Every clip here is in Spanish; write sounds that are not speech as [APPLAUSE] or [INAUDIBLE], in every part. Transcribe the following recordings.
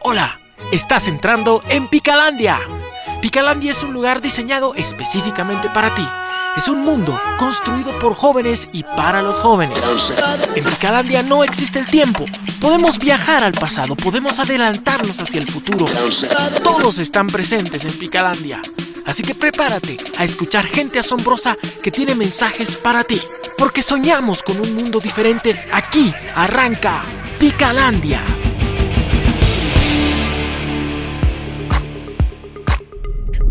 Hola, estás entrando en Picalandia. Picalandia es un lugar diseñado específicamente para ti. Es un mundo construido por jóvenes y para los jóvenes. En Picalandia no existe el tiempo. Podemos viajar al pasado, podemos adelantarnos hacia el futuro. Todos están presentes en Picalandia. Así que prepárate a escuchar gente asombrosa que tiene mensajes para ti. Porque soñamos con un mundo diferente. Aquí arranca Picalandia.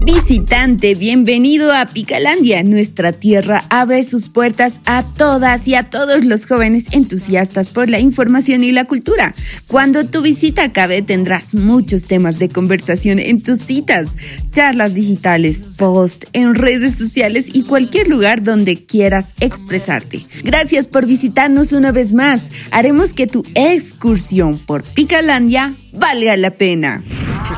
Visitante, bienvenido a Picalandia. Nuestra tierra abre sus puertas a todas y a todos los jóvenes entusiastas por la información y la cultura. Cuando tu visita acabe tendrás muchos temas de conversación en tus citas, charlas digitales, post, en redes sociales y cualquier lugar donde quieras expresarte. Gracias por visitarnos una vez más. Haremos que tu excursión por Picalandia valga la pena.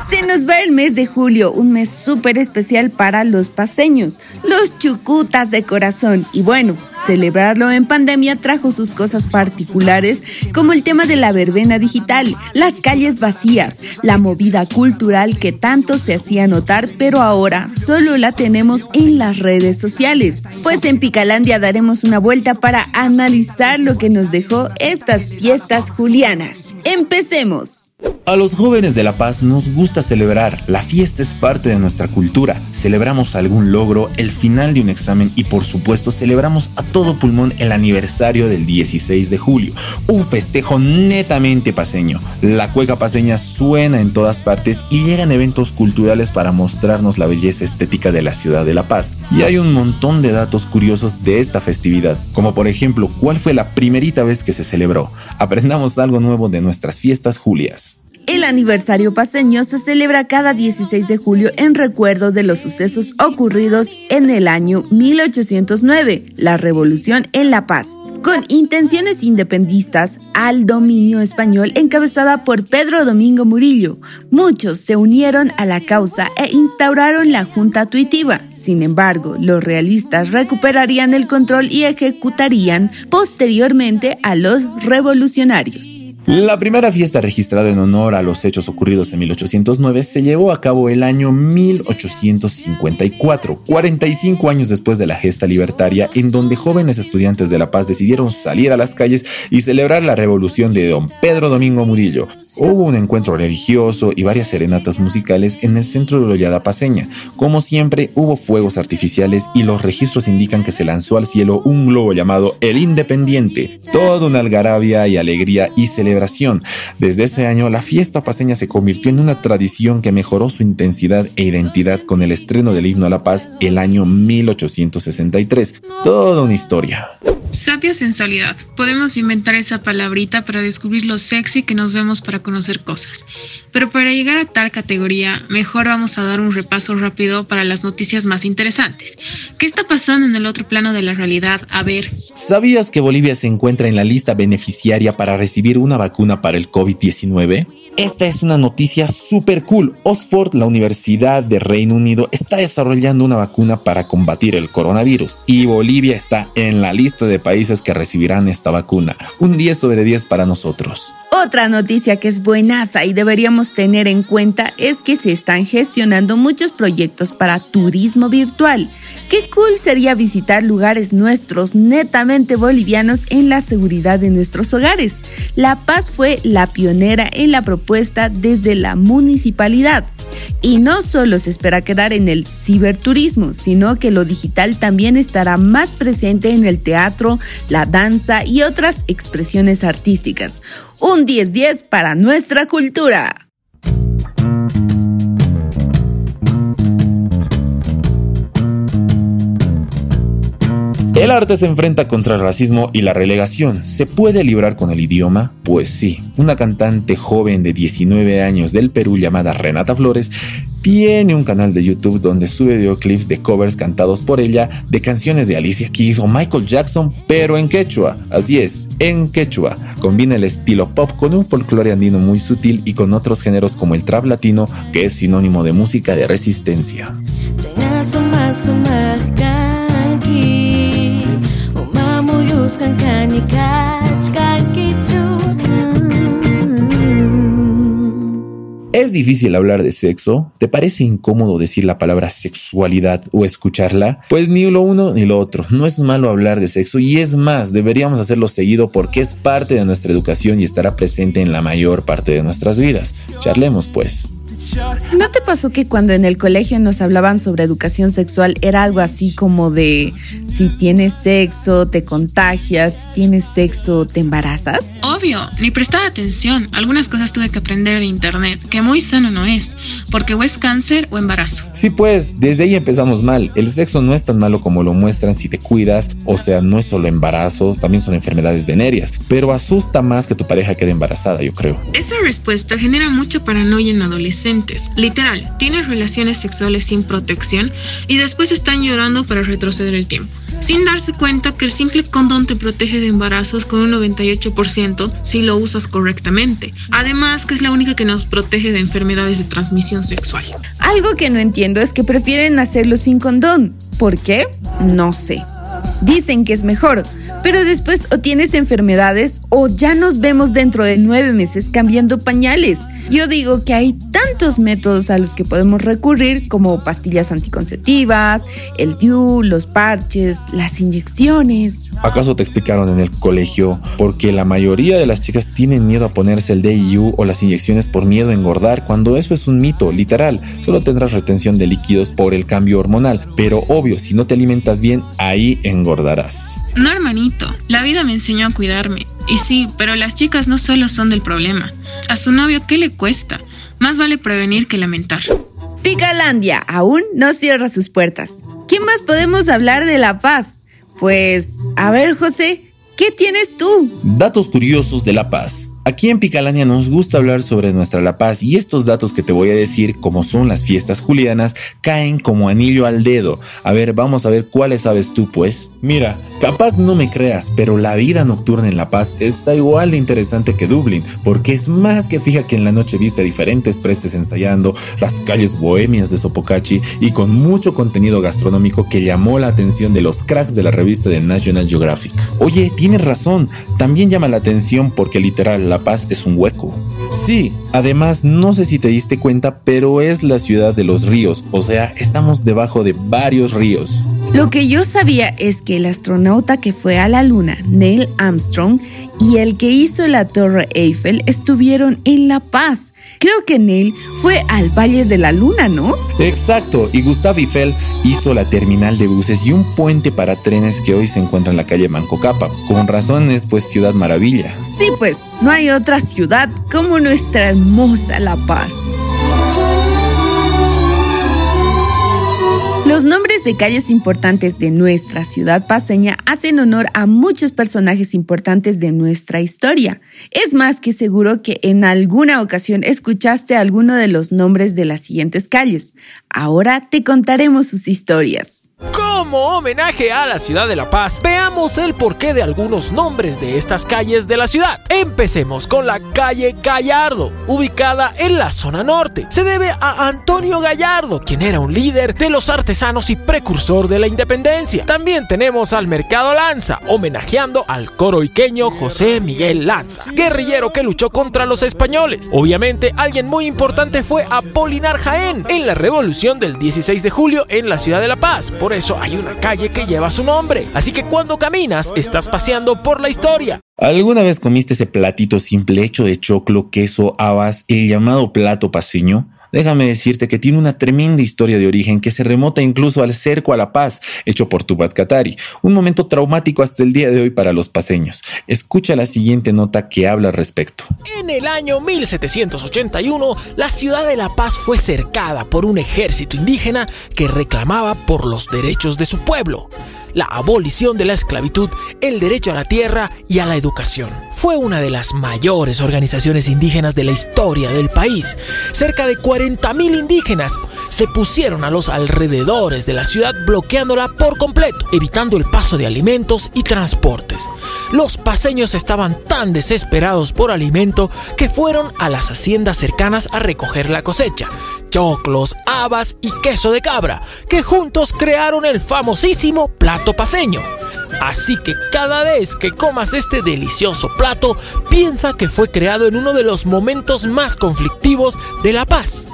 Se nos va el mes de julio, un mes súper especial para los paseños, los chucutas de corazón. Y bueno, celebrarlo en pandemia trajo sus cosas particulares, como el tema de la verbena digital, las calles vacías, la movida cultural que tanto se hacía notar, pero ahora solo la tenemos en las redes sociales. Pues en Picalandia daremos una vuelta para analizar lo que nos dejó estas fiestas julianas. Empecemos. A los jóvenes de La Paz nos gusta celebrar, la fiesta es parte de nuestra cultura, celebramos algún logro, el final de un examen y por supuesto celebramos a todo pulmón el aniversario del 16 de julio, un festejo netamente paseño. La cueca paseña suena en todas partes y llegan eventos culturales para mostrarnos la belleza estética de la ciudad de La Paz. Y hay un montón de datos curiosos de esta festividad, como por ejemplo, ¿cuál fue la primerita vez que se celebró? Aprendamos algo nuevo de nuestras fiestas julias. El aniversario paseño se celebra cada 16 de julio en recuerdo de los sucesos ocurridos en el año 1809, la Revolución en La Paz, con intenciones independistas al dominio español encabezada por Pedro Domingo Murillo. Muchos se unieron a la causa e instauraron la Junta Tuitiva. Sin embargo, los realistas recuperarían el control y ejecutarían posteriormente a los revolucionarios. La primera fiesta registrada en honor a los hechos ocurridos en 1809 se llevó a cabo el año 1854, 45 años después de la gesta libertaria, en donde jóvenes estudiantes de La Paz decidieron salir a las calles y celebrar la revolución de don Pedro Domingo Murillo. Hubo un encuentro religioso y varias serenatas musicales en el centro de la Lollada Paseña. Como siempre, hubo fuegos artificiales y los registros indican que se lanzó al cielo un globo llamado El Independiente. Toda una algarabia y alegría y celebración desde ese año, la fiesta paseña se convirtió en una tradición que mejoró su intensidad e identidad con el estreno del himno a la paz el año 1863. Toda una historia. Sapia sensualidad. Podemos inventar esa palabrita para descubrir lo sexy que nos vemos para conocer cosas. Pero para llegar a tal categoría, mejor vamos a dar un repaso rápido para las noticias más interesantes. ¿Qué está pasando en el otro plano de la realidad? A ver. ¿Sabías que Bolivia se encuentra en la lista beneficiaria para recibir una vacuna para el COVID-19? Esta es una noticia súper cool. Oxford, la Universidad de Reino Unido, está desarrollando una vacuna para combatir el coronavirus y Bolivia está en la lista de países que recibirán esta vacuna. Un 10 sobre 10 para nosotros. Otra noticia que es buenaza y deberíamos tener en cuenta es que se están gestionando muchos proyectos para turismo virtual. Qué cool sería visitar lugares nuestros netamente bolivianos en la seguridad de nuestros hogares. La Paz fue la pionera en la propuesta desde la municipalidad. Y no solo se espera quedar en el ciberturismo, sino que lo digital también estará más presente en el teatro, la danza y otras expresiones artísticas. Un 10-10 para nuestra cultura. El arte se enfrenta contra el racismo y la relegación. ¿Se puede librar con el idioma? Pues sí. Una cantante joven de 19 años del Perú llamada Renata Flores tiene un canal de YouTube donde sube videoclips de covers cantados por ella de canciones de Alicia Keys o Michael Jackson, pero en quechua. Así es, en quechua. Combina el estilo pop con un folclore andino muy sutil y con otros géneros como el trap latino, que es sinónimo de música de resistencia. Es difícil hablar de sexo. ¿Te parece incómodo decir la palabra sexualidad o escucharla? Pues ni lo uno ni lo otro. No es malo hablar de sexo y es más, deberíamos hacerlo seguido porque es parte de nuestra educación y estará presente en la mayor parte de nuestras vidas. Charlemos pues. ¿No te pasó que cuando en el colegio nos hablaban sobre educación sexual era algo así como de si tienes sexo, te contagias, tienes sexo, te embarazas? Obvio, ni prestaba atención. Algunas cosas tuve que aprender de internet, que muy sano no es, porque o es cáncer o embarazo. Sí, pues, desde ahí empezamos mal. El sexo no es tan malo como lo muestran si te cuidas, o sea, no es solo embarazo, también son enfermedades venéreas, pero asusta más que tu pareja quede embarazada, yo creo. Esa respuesta genera mucha paranoia en adolescentes Literal, tienes relaciones sexuales sin protección y después están llorando para retroceder el tiempo. Sin darse cuenta que el simple condón te protege de embarazos con un 98% si lo usas correctamente. Además que es la única que nos protege de enfermedades de transmisión sexual. Algo que no entiendo es que prefieren hacerlo sin condón. ¿Por qué? No sé. Dicen que es mejor, pero después o tienes enfermedades o ya nos vemos dentro de nueve meses cambiando pañales. Yo digo que hay tantos métodos a los que podemos recurrir como pastillas anticonceptivas, el DIU, los parches, las inyecciones. ¿Acaso te explicaron en el colegio? Porque la mayoría de las chicas tienen miedo a ponerse el DIU o las inyecciones por miedo a engordar, cuando eso es un mito, literal. Solo tendrás retención de líquidos por el cambio hormonal, pero obvio, si no te alimentas bien, ahí engordarás. No, hermanito, la vida me enseñó a cuidarme. Y sí, pero las chicas no solo son del problema. A su novio, ¿qué le cuesta? Más vale prevenir que lamentar. Picalandia aún no cierra sus puertas. ¿Qué más podemos hablar de La Paz? Pues, a ver, José, ¿qué tienes tú? Datos curiosos de La Paz. Aquí en Picalania nos gusta hablar sobre nuestra La Paz y estos datos que te voy a decir, como son las fiestas julianas, caen como anillo al dedo. A ver, vamos a ver cuáles sabes tú, pues. Mira, capaz no me creas, pero la vida nocturna en La Paz está igual de interesante que Dublín, porque es más que fija que en la noche viste diferentes prestes ensayando, las calles bohemias de Sopocachi y con mucho contenido gastronómico que llamó la atención de los cracks de la revista de National Geographic. Oye, tienes razón, también llama la atención porque literal la Paz es un hueco. Sí, además no sé si te diste cuenta, pero es la ciudad de los ríos, o sea, estamos debajo de varios ríos. Lo que yo sabía es que el astronauta que fue a la Luna, Neil Armstrong, y el que hizo la Torre Eiffel estuvieron en La Paz. Creo que Neil fue al Valle de la Luna, ¿no? Exacto, y Gustav Eiffel hizo la terminal de buses y un puente para trenes que hoy se encuentra en la calle Mancocapa. Con razones, pues Ciudad Maravilla. Sí, pues, no hay otra ciudad como nuestra hermosa La Paz. Los nombres de calles importantes de nuestra ciudad paseña hacen honor a muchos personajes importantes de nuestra historia. Es más que seguro que en alguna ocasión escuchaste alguno de los nombres de las siguientes calles. Ahora te contaremos sus historias. Como homenaje a la ciudad de La Paz, veamos el porqué de algunos nombres de estas calles de la ciudad. Empecemos con la calle Gallardo, ubicada en la zona norte. Se debe a Antonio Gallardo, quien era un líder de los artesanos y precursor de la independencia. También tenemos al Mercado Lanza, homenajeando al coroiqueño José Miguel Lanza, guerrillero que luchó contra los españoles. Obviamente, alguien muy importante fue Apolinar Jaén en la revolución del 16 de julio en la ciudad de La Paz. Eso hay una calle que lleva su nombre. Así que cuando caminas, estás paseando por la historia. ¿Alguna vez comiste ese platito simple hecho de choclo, queso, habas, el llamado plato paseño? Déjame decirte que tiene una tremenda historia de origen que se remota incluso al cerco a la paz hecho por Tubat Katari, un momento traumático hasta el día de hoy para los paseños. Escucha la siguiente nota que habla al respecto. En el año 1781, la ciudad de La Paz fue cercada por un ejército indígena que reclamaba por los derechos de su pueblo la abolición de la esclavitud, el derecho a la tierra y a la educación. Fue una de las mayores organizaciones indígenas de la historia del país. Cerca de 40.000 indígenas se pusieron a los alrededores de la ciudad bloqueándola por completo, evitando el paso de alimentos y transportes. Los paseños estaban tan desesperados por alimento que fueron a las haciendas cercanas a recoger la cosecha. Choclos, habas y queso de cabra, que juntos crearon el famosísimo plato paseño. Así que cada vez que comas este delicioso plato, piensa que fue creado en uno de los momentos más conflictivos de La Paz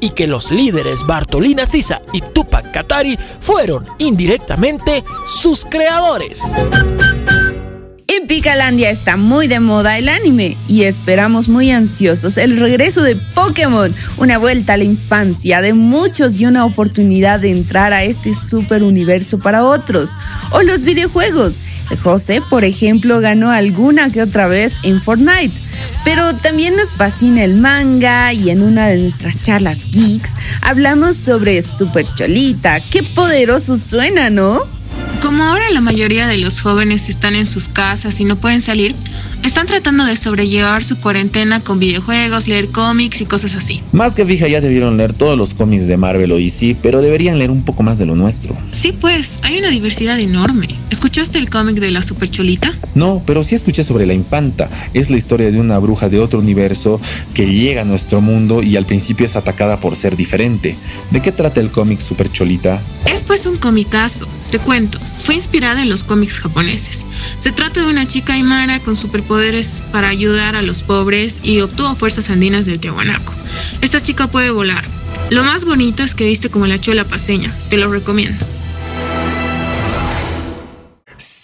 y que los líderes Bartolina Sisa y Tupac Katari fueron indirectamente sus creadores. Picalandia está muy de moda el anime y esperamos muy ansiosos el regreso de Pokémon, una vuelta a la infancia de muchos y una oportunidad de entrar a este super universo para otros. O los videojuegos. José, por ejemplo, ganó alguna que otra vez en Fortnite. Pero también nos fascina el manga y en una de nuestras charlas geeks hablamos sobre Super Cholita. Qué poderoso suena, ¿no? Como ahora la mayoría de los jóvenes están en sus casas y no pueden salir, están tratando de sobrellevar su cuarentena con videojuegos, leer cómics y cosas así. Más que fija, ya debieron leer todos los cómics de Marvel o DC, pero deberían leer un poco más de lo nuestro. Sí, pues, hay una diversidad enorme. ¿Escuchaste el cómic de la Supercholita? No, pero sí escuché sobre la infanta. Es la historia de una bruja de otro universo que llega a nuestro mundo y al principio es atacada por ser diferente. ¿De qué trata el cómic Supercholita? Es pues un comicazo. Te cuento, fue inspirada en los cómics japoneses. Se trata de una chica aymara con superpoderes para ayudar a los pobres y obtuvo fuerzas andinas del Tiahuanaco. Esta chica puede volar. Lo más bonito es que viste como la chola paseña. Te lo recomiendo.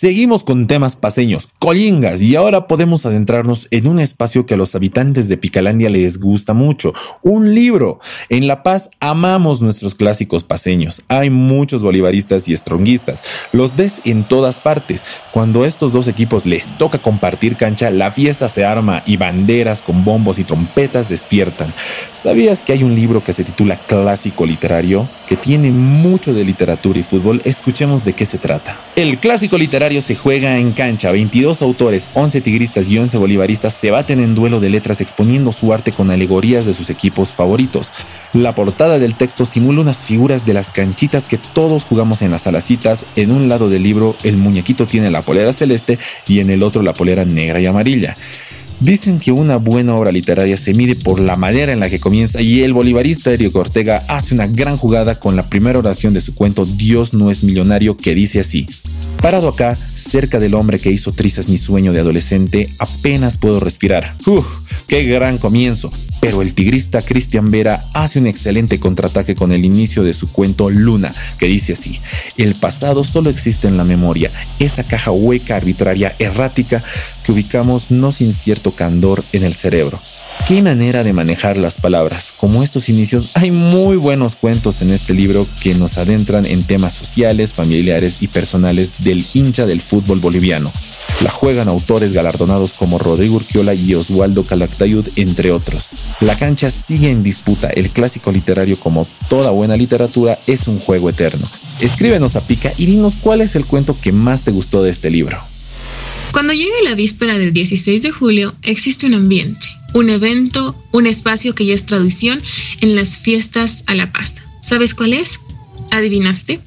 Seguimos con temas paseños, colingas, y ahora podemos adentrarnos en un espacio que a los habitantes de Picalandia les gusta mucho, un libro. En La Paz amamos nuestros clásicos paseños. Hay muchos bolivaristas y estronguistas. Los ves en todas partes. Cuando a estos dos equipos les toca compartir cancha, la fiesta se arma y banderas con bombos y trompetas despiertan. ¿Sabías que hay un libro que se titula Clásico Literario? Que tiene mucho de literatura y fútbol. Escuchemos de qué se trata. El clásico literario se juega en cancha. 22 autores, 11 tigristas y 11 bolivaristas se baten en duelo de letras exponiendo su arte con alegorías de sus equipos favoritos. La portada del texto simula unas figuras de las canchitas que todos jugamos en las salacitas. En un lado del libro el muñequito tiene la polera celeste y en el otro la polera negra y amarilla. Dicen que una buena obra literaria se mide por la manera en la que comienza y el bolivarista Erio Ortega hace una gran jugada con la primera oración de su cuento Dios no es millonario que dice así. Parado acá, cerca del hombre que hizo trizas mi sueño de adolescente, apenas puedo respirar. ¡Uf! ¡Qué gran comienzo! Pero el tigrista Cristian Vera hace un excelente contraataque con el inicio de su cuento Luna, que dice así, el pasado solo existe en la memoria, esa caja hueca, arbitraria, errática que ubicamos no sin cierto candor en el cerebro. Qué manera de manejar las palabras. Como estos inicios, hay muy buenos cuentos en este libro que nos adentran en temas sociales, familiares y personales del hincha del fútbol boliviano. La juegan autores galardonados como Rodrigo Urquiola y Oswaldo Calactayud, entre otros. La cancha sigue en disputa. El clásico literario, como toda buena literatura, es un juego eterno. Escríbenos a Pica y dinos cuál es el cuento que más te gustó de este libro. Cuando llegue la víspera del 16 de julio, existe un ambiente, un evento, un espacio que ya es tradición en las fiestas a la paz. ¿Sabes cuál es? ¿Adivinaste?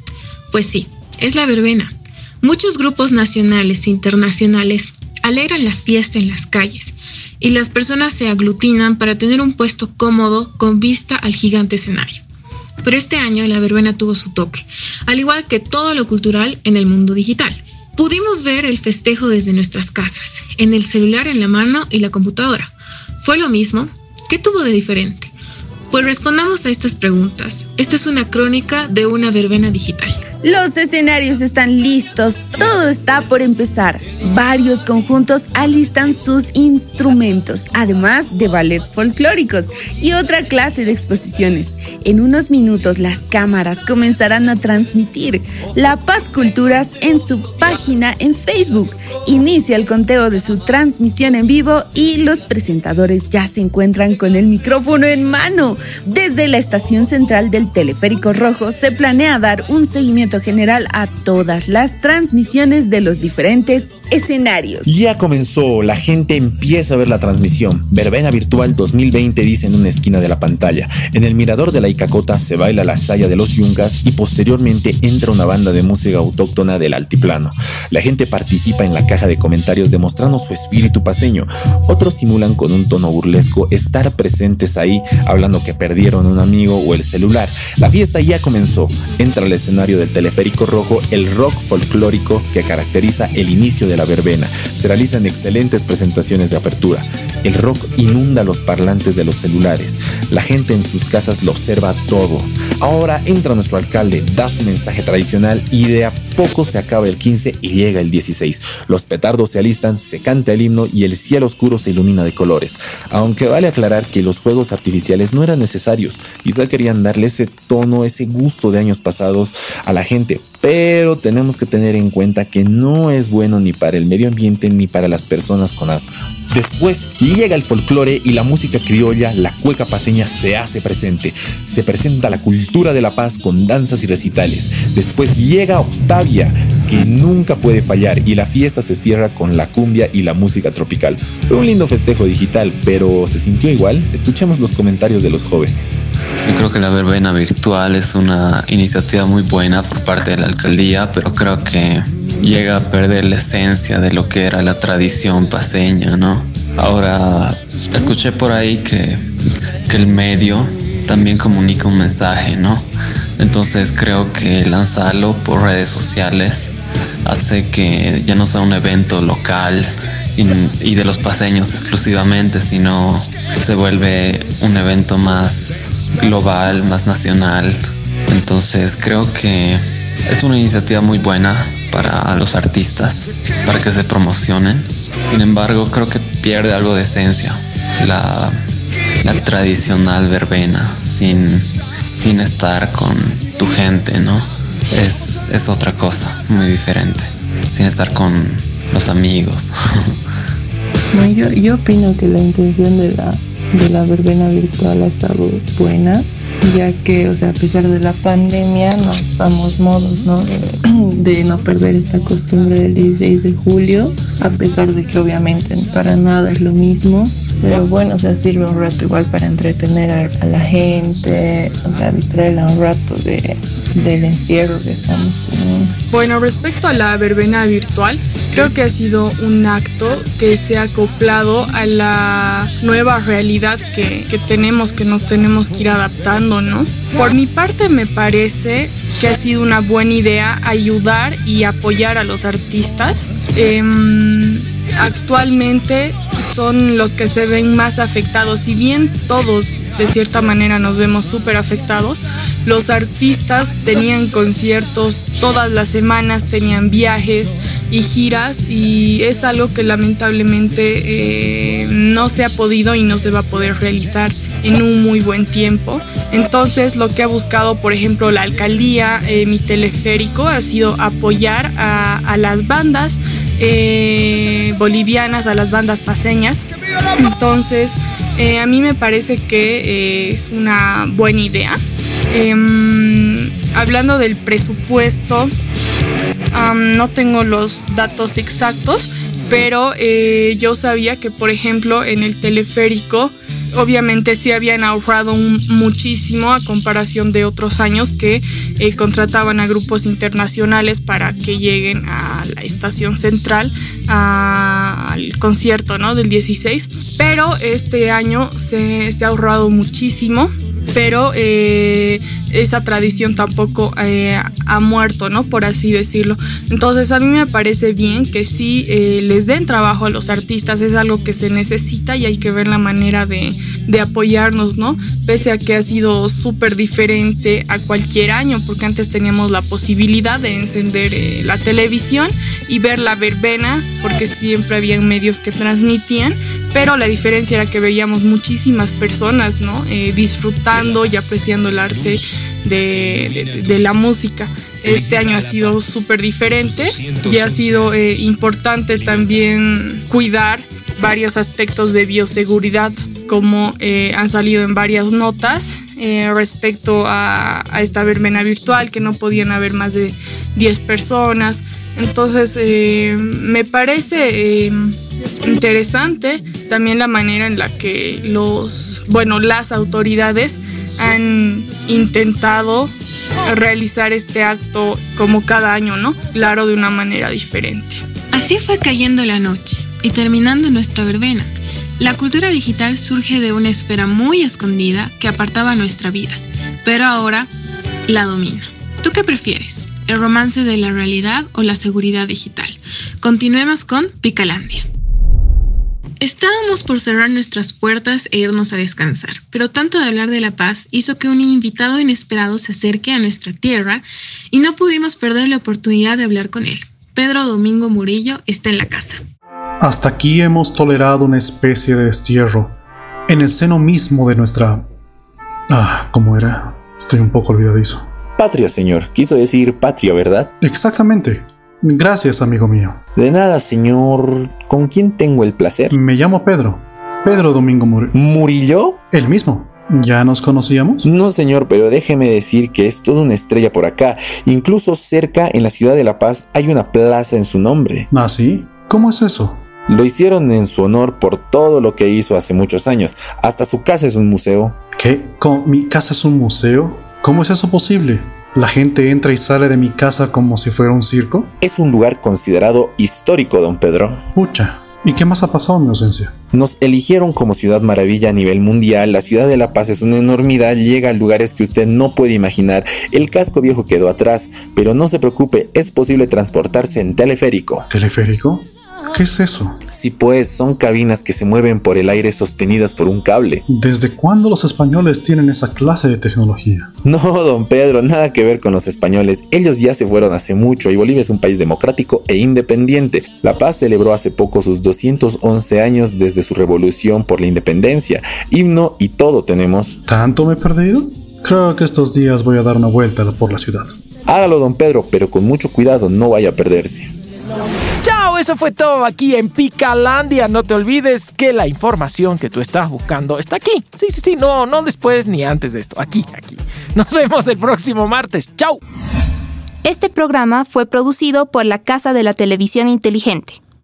Pues sí, es la verbena. Muchos grupos nacionales e internacionales alegran la fiesta en las calles y las personas se aglutinan para tener un puesto cómodo con vista al gigante escenario. Pero este año la verbena tuvo su toque, al igual que todo lo cultural en el mundo digital. Pudimos ver el festejo desde nuestras casas, en el celular en la mano y la computadora. ¿Fue lo mismo? ¿Qué tuvo de diferente? Pues respondamos a estas preguntas. Esta es una crónica de una verbena digital. Los escenarios están listos, todo está por empezar. Varios conjuntos alistan sus instrumentos, además de ballets folclóricos y otra clase de exposiciones. En unos minutos las cámaras comenzarán a transmitir La Paz Culturas en su página en Facebook. Inicia el conteo de su transmisión en vivo y los presentadores ya se encuentran con el micrófono en mano. Desde la estación central del Teleférico Rojo se planea dar un seguimiento general a todas las transmisiones de los diferentes escenarios. Ya comenzó, la gente empieza a ver la transmisión. Verbena Virtual 2020 dice en una esquina de la pantalla. En el mirador de la Icacota se baila la saya de los yungas y posteriormente entra una banda de música autóctona del altiplano. La gente participa en la caja de comentarios demostrando su espíritu paseño. Otros simulan con un tono burlesco estar presentes ahí, hablando que perdieron un amigo o el celular. La fiesta ya comenzó. Entra al escenario del teleférico rojo el rock folclórico que caracteriza el inicio de la verbena. Se realizan excelentes presentaciones de apertura. El rock inunda los parlantes de los celulares. La gente en sus casas lo observa todo. Ahora entra nuestro alcalde, da su mensaje tradicional y de poco se acaba el 15 y llega el 16. Los petardos se alistan, se canta el himno y el cielo oscuro se ilumina de colores. Aunque vale aclarar que los juegos artificiales no eran necesarios. Quizá querían darle ese tono, ese gusto de años pasados a la gente. Pero tenemos que tener en cuenta que no es bueno ni para el medio ambiente ni para las personas con asma. Después llega el folclore y la música criolla, la cueca paseña se hace presente. Se presenta la cultura de la paz con danzas y recitales. Después llega Que nunca puede fallar, y la fiesta se cierra con la cumbia y la música tropical. Fue un lindo festejo digital, pero ¿se sintió igual? Escuchemos los comentarios de los jóvenes. Yo creo que la verbena virtual es una iniciativa muy buena por parte de la alcaldía, pero creo que llega a perder la esencia de lo que era la tradición paseña, ¿no? Ahora, escuché por ahí que, que el medio también comunica un mensaje, ¿no? Entonces creo que lanzarlo por redes sociales hace que ya no sea un evento local y, de los paseños exclusivamente, sino se vuelve un evento más global, más nacional. Entonces creo que es una iniciativa muy buena para los artistas, para que se promocionen. Sin embargo, creo que pierde algo de esencia, la, la tradicional verbena, sin, sin estar con tu gente, ¿no? Es, es otra cosa, muy diferente, sin estar con los amigos. [LAUGHS] No, yo, yo opino que la intención de la, de la verbena virtual ha estado buena ya que, o sea, a pesar de la pandemia, nos damos modos, ¿no? De, [CLEARS THROAT] de, no perder esta costumbre del 16 de julio, a pesar de que obviamente para nada es lo mismo. Pero bueno, o sea, sirve un rato igual para entretener a, la gente, o sea, distraerla un rato de, del encierro que estamos teniendo. Bueno, respecto a la verbena virtual, creo que ha sido un acto que se ha acoplado a la nueva realidad que, que tenemos, que nos tenemos que ir adaptando, ¿no? Por mi parte me parece que ha sido una buena idea ayudar y apoyar a los artistas. Eh, actualmente son los que se ven más afectados. Si bien todos de cierta manera nos vemos súper afectados, los artistas tenían conciertos todas las semanas, tenían viajes y giras y es algo que lamentablemente eh, no se ha podido y no se va a poder realizar en un muy buen tiempo. Entonces lo que ha buscado, por ejemplo, la alcaldía, eh, mi teleférico, ha sido apoyar a, a las bandas eh, bolivianas, a las bandas paseñas. Entonces, eh, a mí me parece que eh, es una buena idea. Em, hablando del presupuesto, no tengo los datos exactos, pero yo sabía que, por ejemplo, en el teleférico, obviamente sí habían ahorrado muchísimo a comparación de otros años que eh, contrataban a grupos internacionales para que lleguen a la estación central al concierto ¿no? del 16 pero este año se, se ha ahorrado muchísimo pero eh, esa tradición tampoco eh, muerto, ¿no? Por así decirlo. Entonces a mí me parece bien que sí eh, les den trabajo a los artistas, es algo que se necesita y hay que ver la manera de, de apoyarnos, ¿no? Pese a que ha sido súper diferente a cualquier año, porque antes teníamos la posibilidad de encender eh, la televisión y ver la verbena, porque siempre habían medios que transmitían, pero la diferencia era que veíamos muchísimas personas, ¿no? disfrutando y apreciando el arte de, de, la música. Este año ha sido súper diferente y ha sido eh, importante también cuidar varios aspectos de bioseguridad como eh, han salido en varias notas eh, respecto a, esta verbena virtual, que no podían haber más de 10 personas. Entonces, eh, me parece eh, interesante también la manera en la que los, bueno, las autoridades han intentado realizar este acto como cada año, ¿no? Claro, de una manera diferente. Así fue cayendo la noche y terminando nuestra verbena. La cultura digital surge de una esfera muy escondida que apartaba nuestra vida, pero ahora la domina. ¿Tú qué prefieres? ¿El romance de la realidad o la seguridad digital? Continuemos con Picalandia. Estábamos por cerrar nuestras puertas e irnos a descansar, pero tanto de hablar de la paz hizo que un invitado inesperado se acerque a nuestra tierra y no pudimos perder la oportunidad de hablar con él. Pedro Domingo Murillo está en la casa. Hasta aquí hemos tolerado una especie de destierro, en el seno mismo de nuestra... Ah, ¿cómo era? Estoy un poco olvidadizo. Patria, señor. Quiso decir patria, ¿verdad? Exactamente. Gracias, amigo mío. De nada, señor. ¿Con quién tengo el placer? Me llamo Pedro. Pedro Domingo Murillo. ¿Murillo? El mismo. ¿Ya nos conocíamos? No, señor, pero déjeme decir que es toda una estrella por acá. Incluso cerca, en la ciudad de La Paz, hay una plaza en su nombre. ¿Ah, sí? ¿Cómo es eso? Lo hicieron en su honor por todo lo que hizo hace muchos años. Hasta su casa es un museo. ¿Qué? ¿Mi casa es un museo? ¿Cómo es eso posible? ¿La gente entra y sale de mi casa como si fuera un circo? Es un lugar considerado histórico, don Pedro. Pucha, ¿y qué más ha pasado en mi ausencia? Nos eligieron como ciudad maravilla a nivel mundial. La ciudad de La Paz es una enormidad, llega a lugares que usted no puede imaginar. El casco viejo quedó atrás, pero no se preocupe, es posible transportarse en teleférico. ¿Teleférico? ¿Qué es eso? Sí, pues son cabinas que se mueven por el aire sostenidas por un cable. ¿Desde cuándo los españoles tienen esa clase de tecnología? No, don Pedro, nada que ver con los españoles. Ellos ya se fueron hace mucho y Bolivia es un país democrático e independiente. La Paz celebró hace poco sus 211 años desde su revolución por la independencia. Himno y todo tenemos. ¿Tanto me he perdido? Creo que estos días voy a dar una vuelta por la ciudad. Hágalo, don Pedro, pero con mucho cuidado, no vaya a perderse. Eso fue todo aquí en Picalandia. No te olvides que la información que tú estás buscando está aquí. Sí, sí, sí, no, no después ni antes de esto. Aquí, aquí. Nos vemos el próximo martes. Chao. Este programa fue producido por la Casa de la Televisión Inteligente.